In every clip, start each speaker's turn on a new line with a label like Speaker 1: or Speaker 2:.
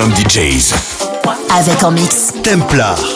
Speaker 1: Maximum DJs.
Speaker 2: Avec en mix.
Speaker 3: Templar.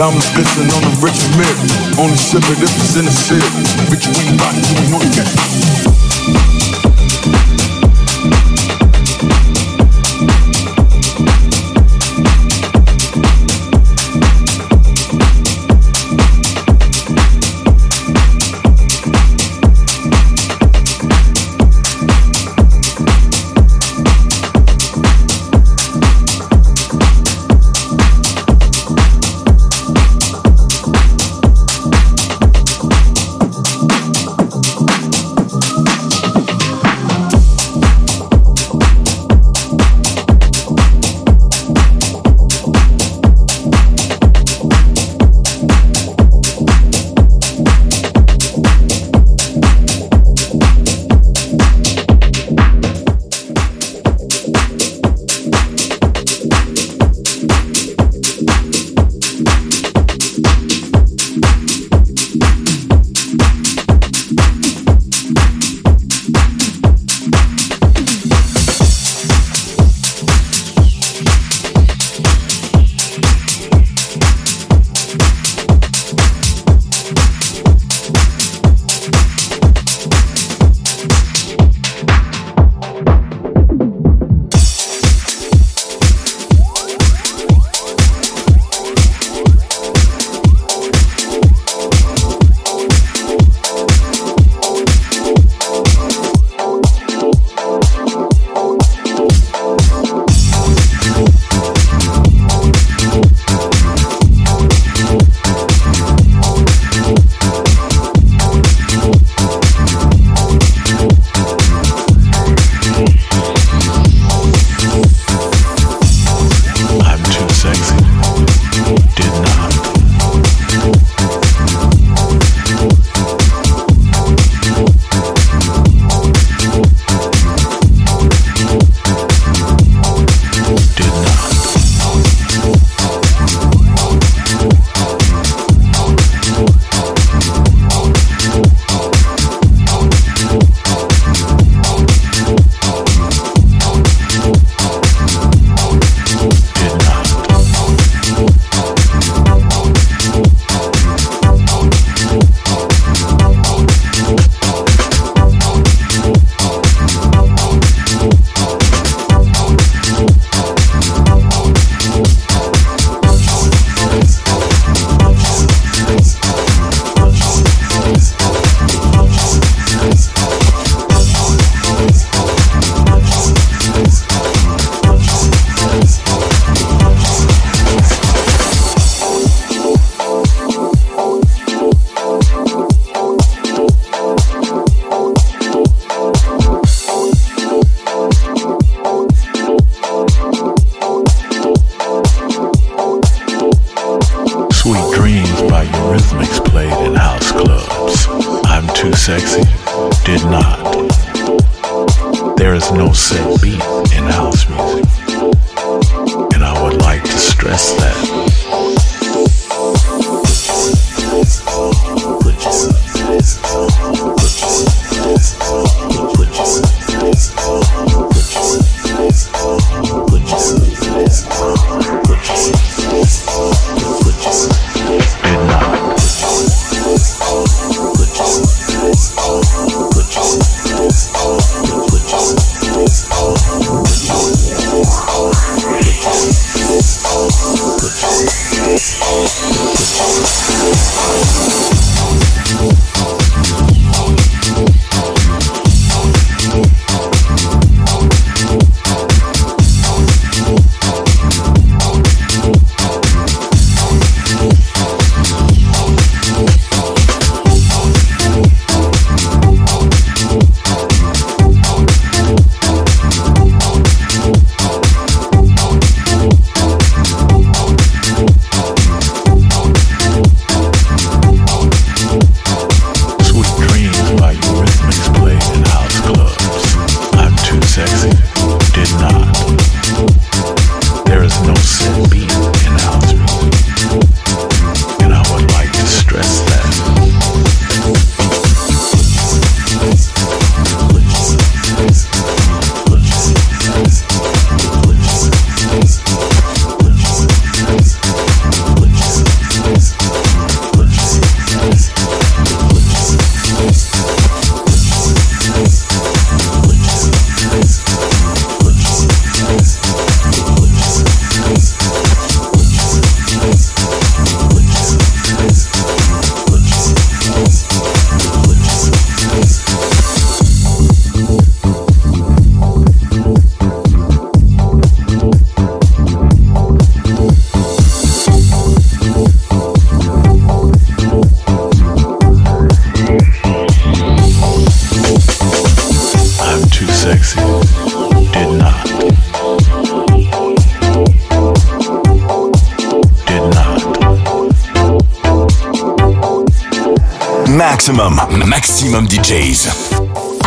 Speaker 1: Diamonds glisten on the rich and Only sip it if it's in the city. Bitch, we ain't rotten, you
Speaker 4: know you got. Sexy did not. There is no set beat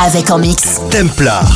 Speaker 2: Avec en mix.
Speaker 5: Templar.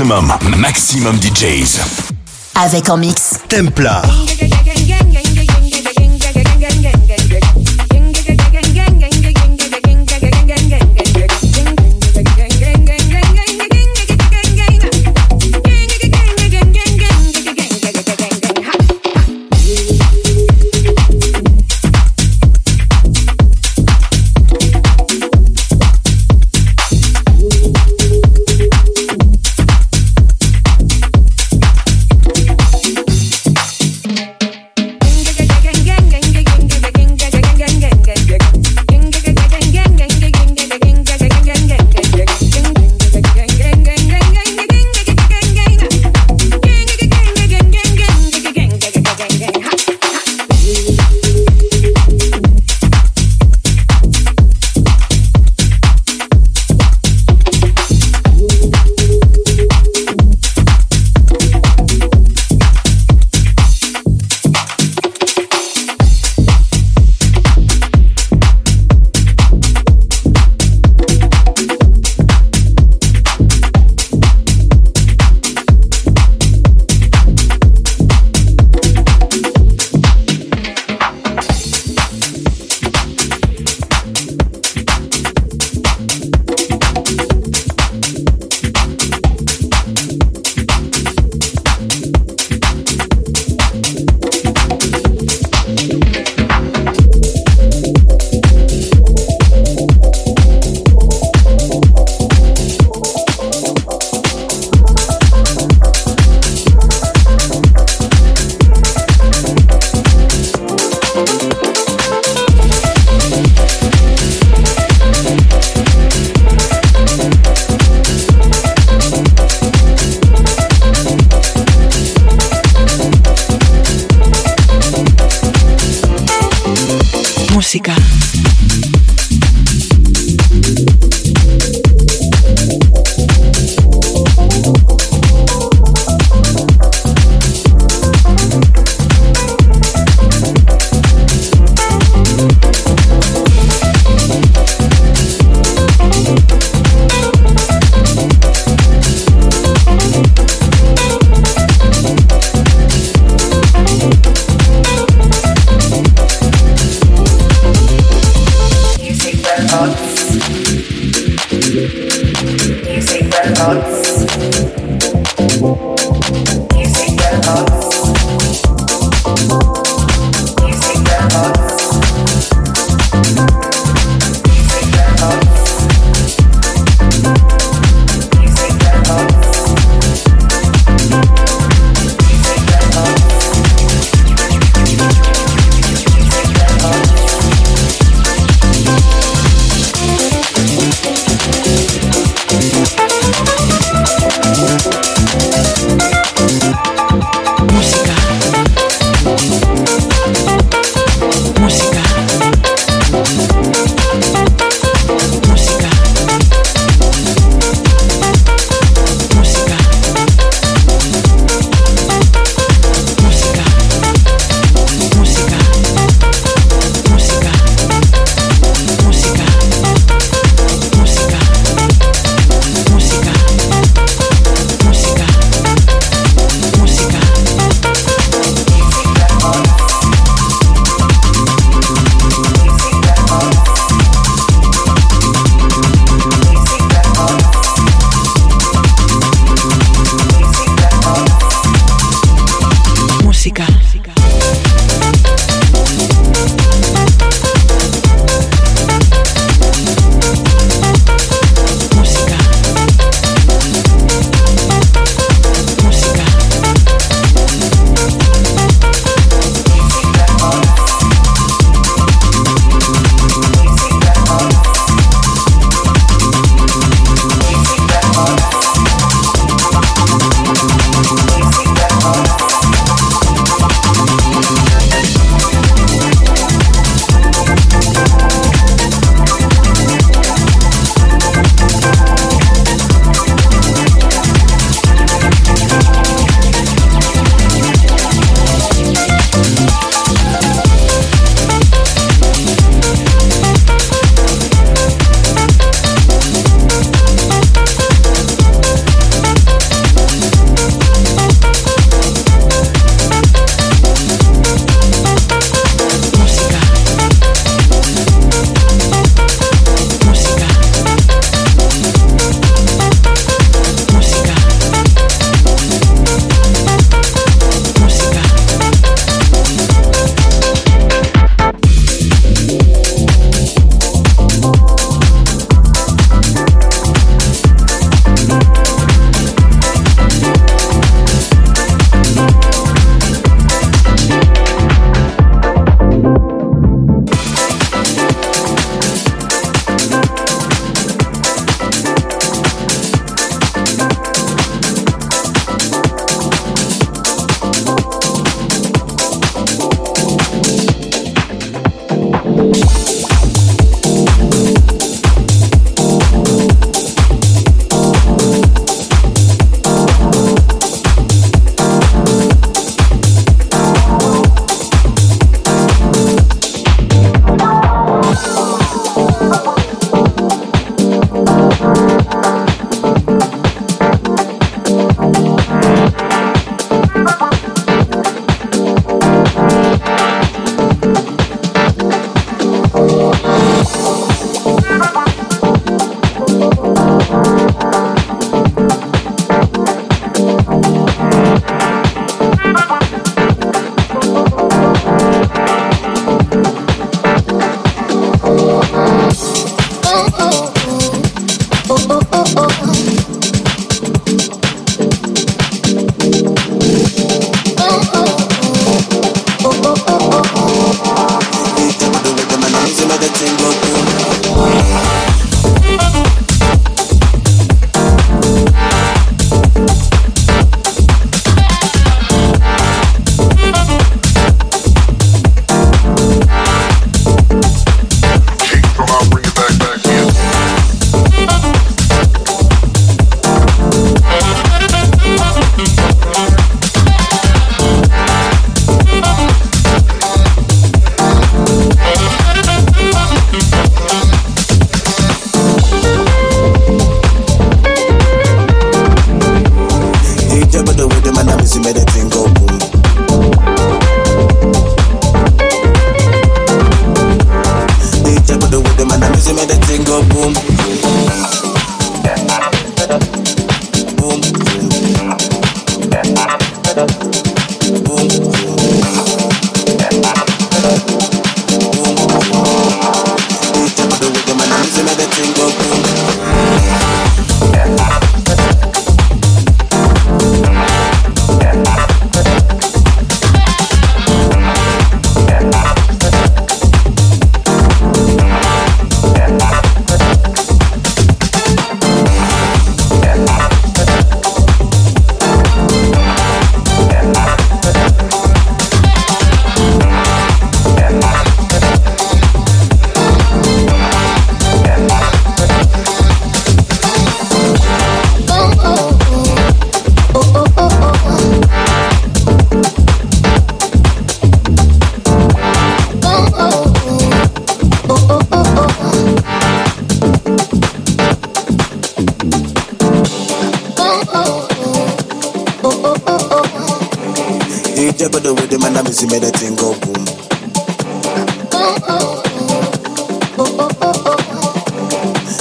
Speaker 1: Maximum, maximum DJs.
Speaker 2: Avec en mix.
Speaker 3: Templar.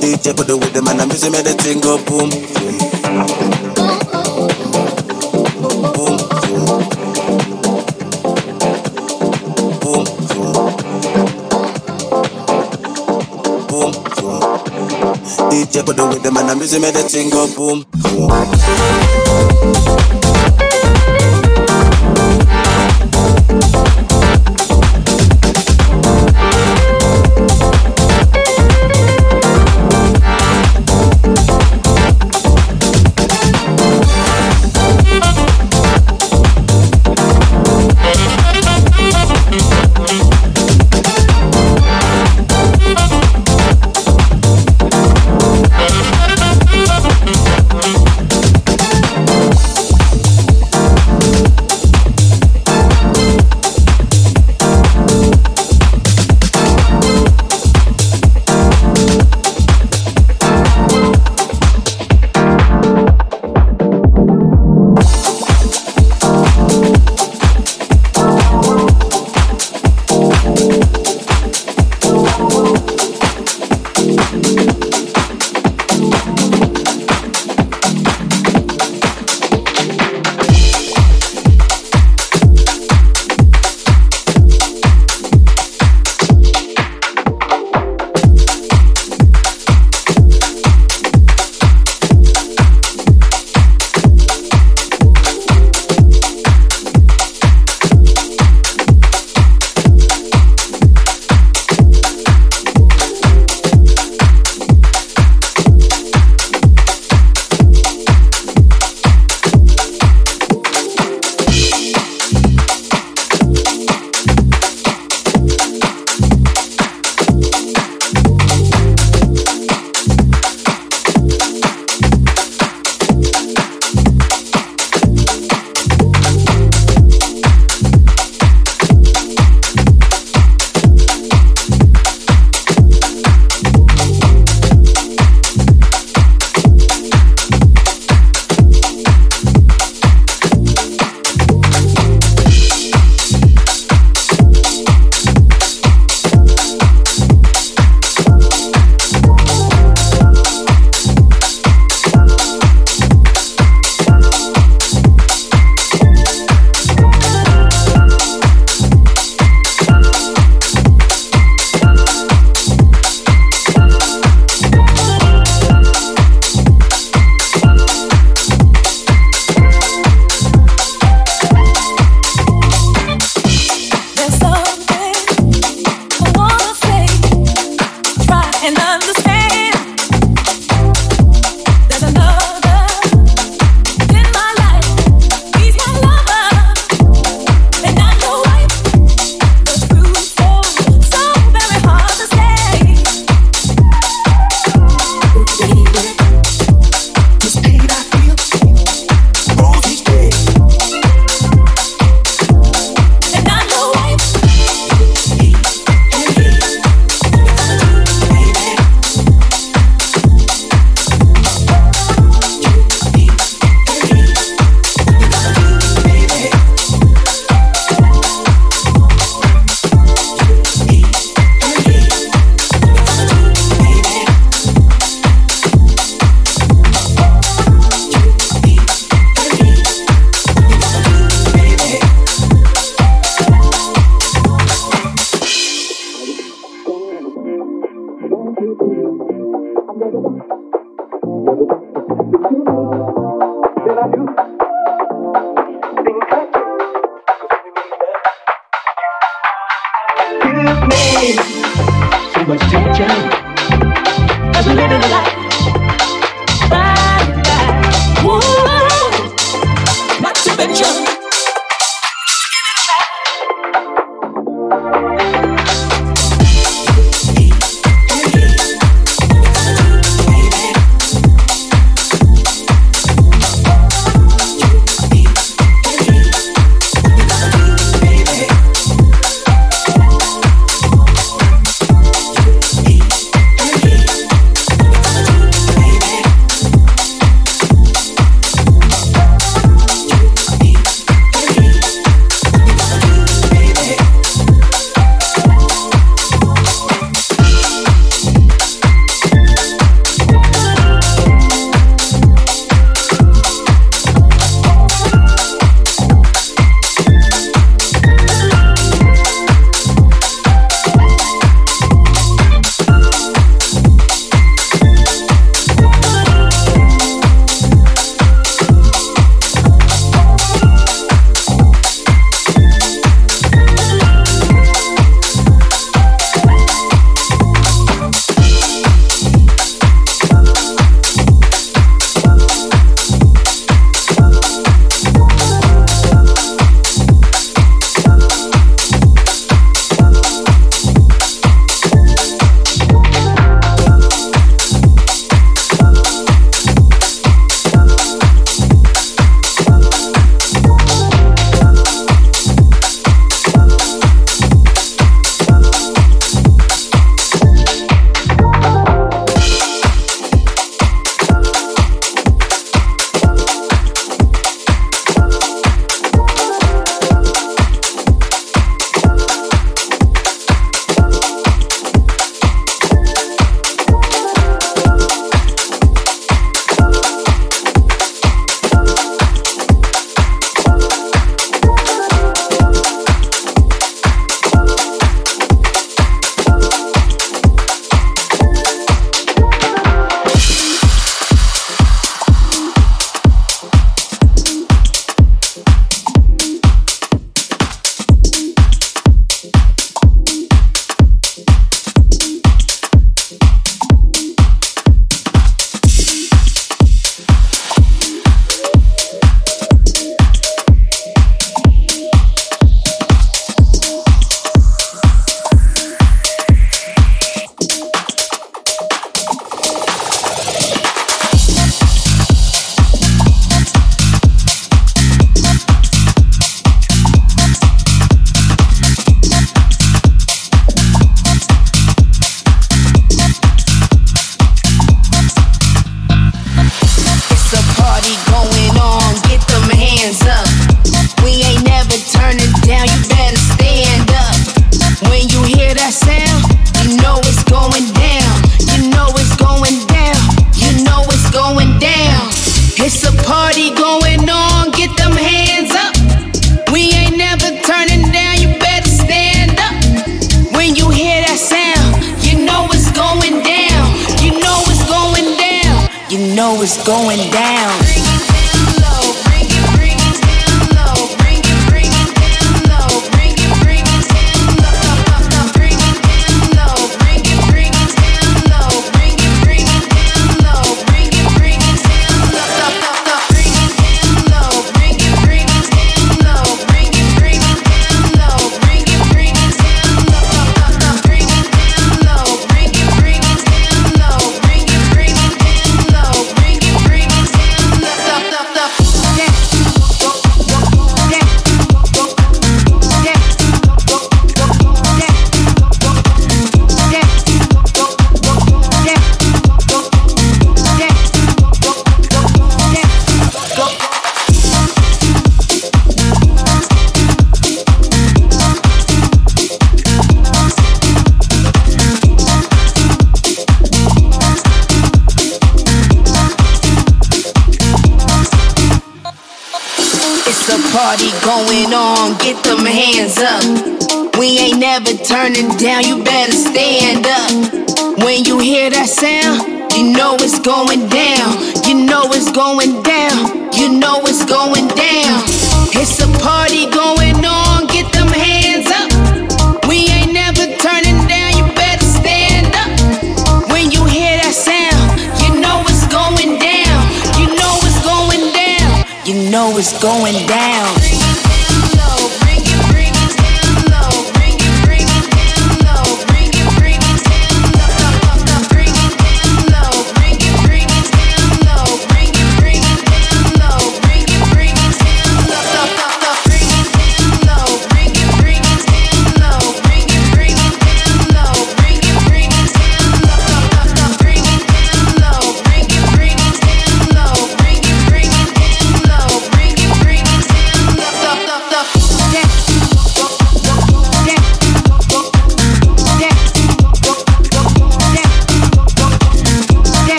Speaker 5: DJ put the
Speaker 6: rhythm and the
Speaker 7: music make the thing go boom. Boom. Boom. Boom. DJ put the rhythm and the music make the thing go boom. boom.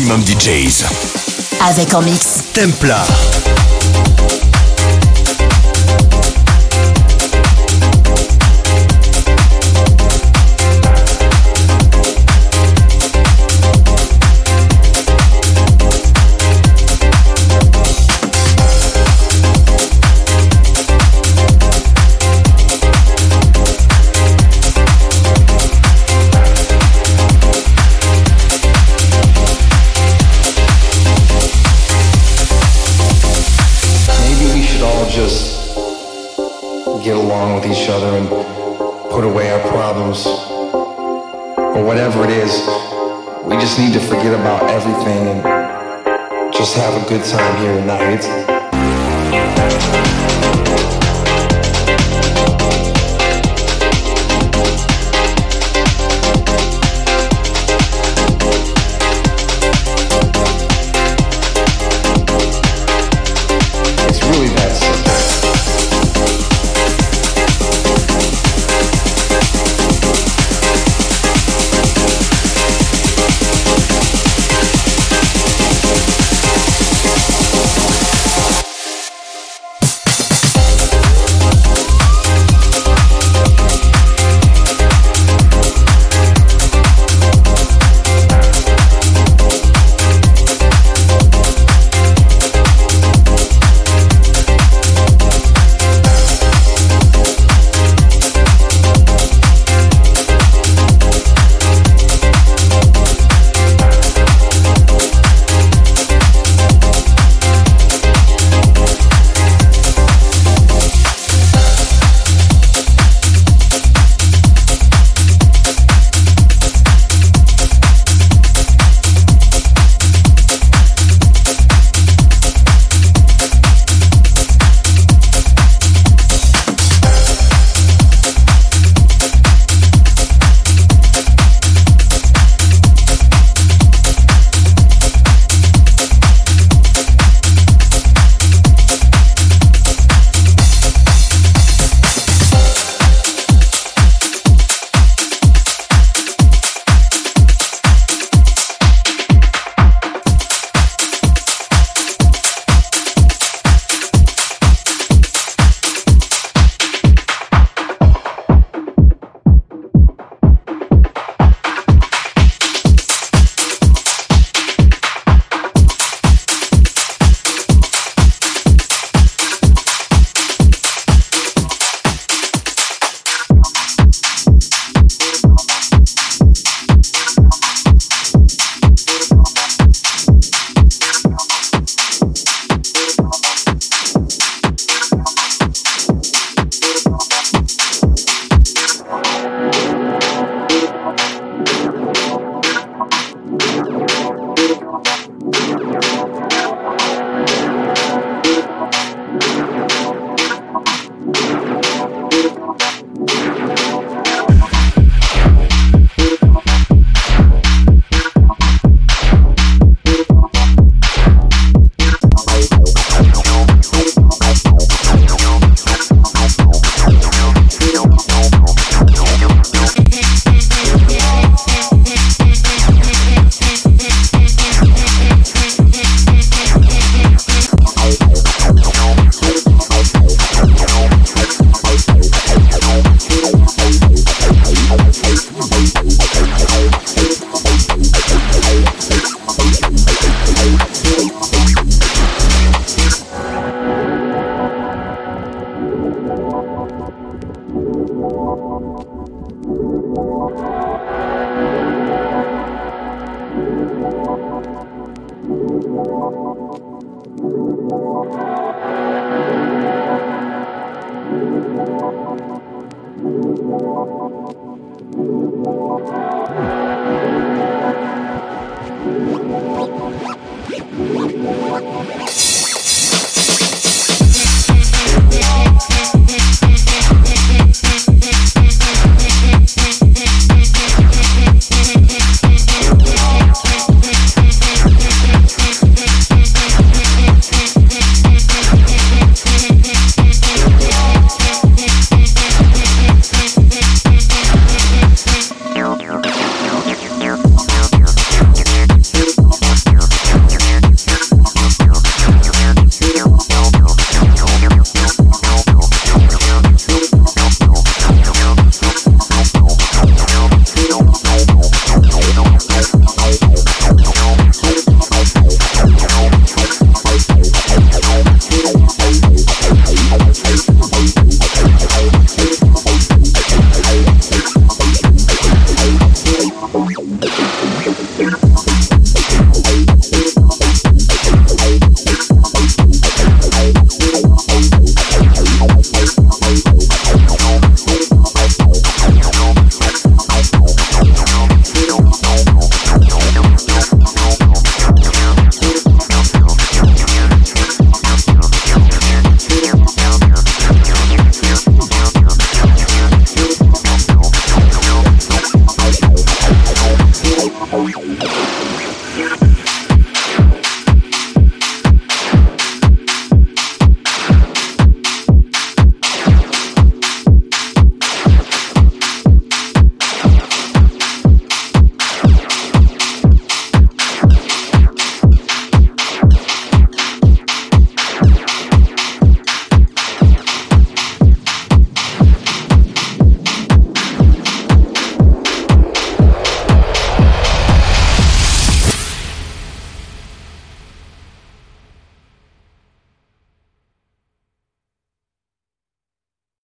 Speaker 8: Maximum DJs.
Speaker 2: Avec en mix.
Speaker 8: Templar.
Speaker 9: Good time here tonight.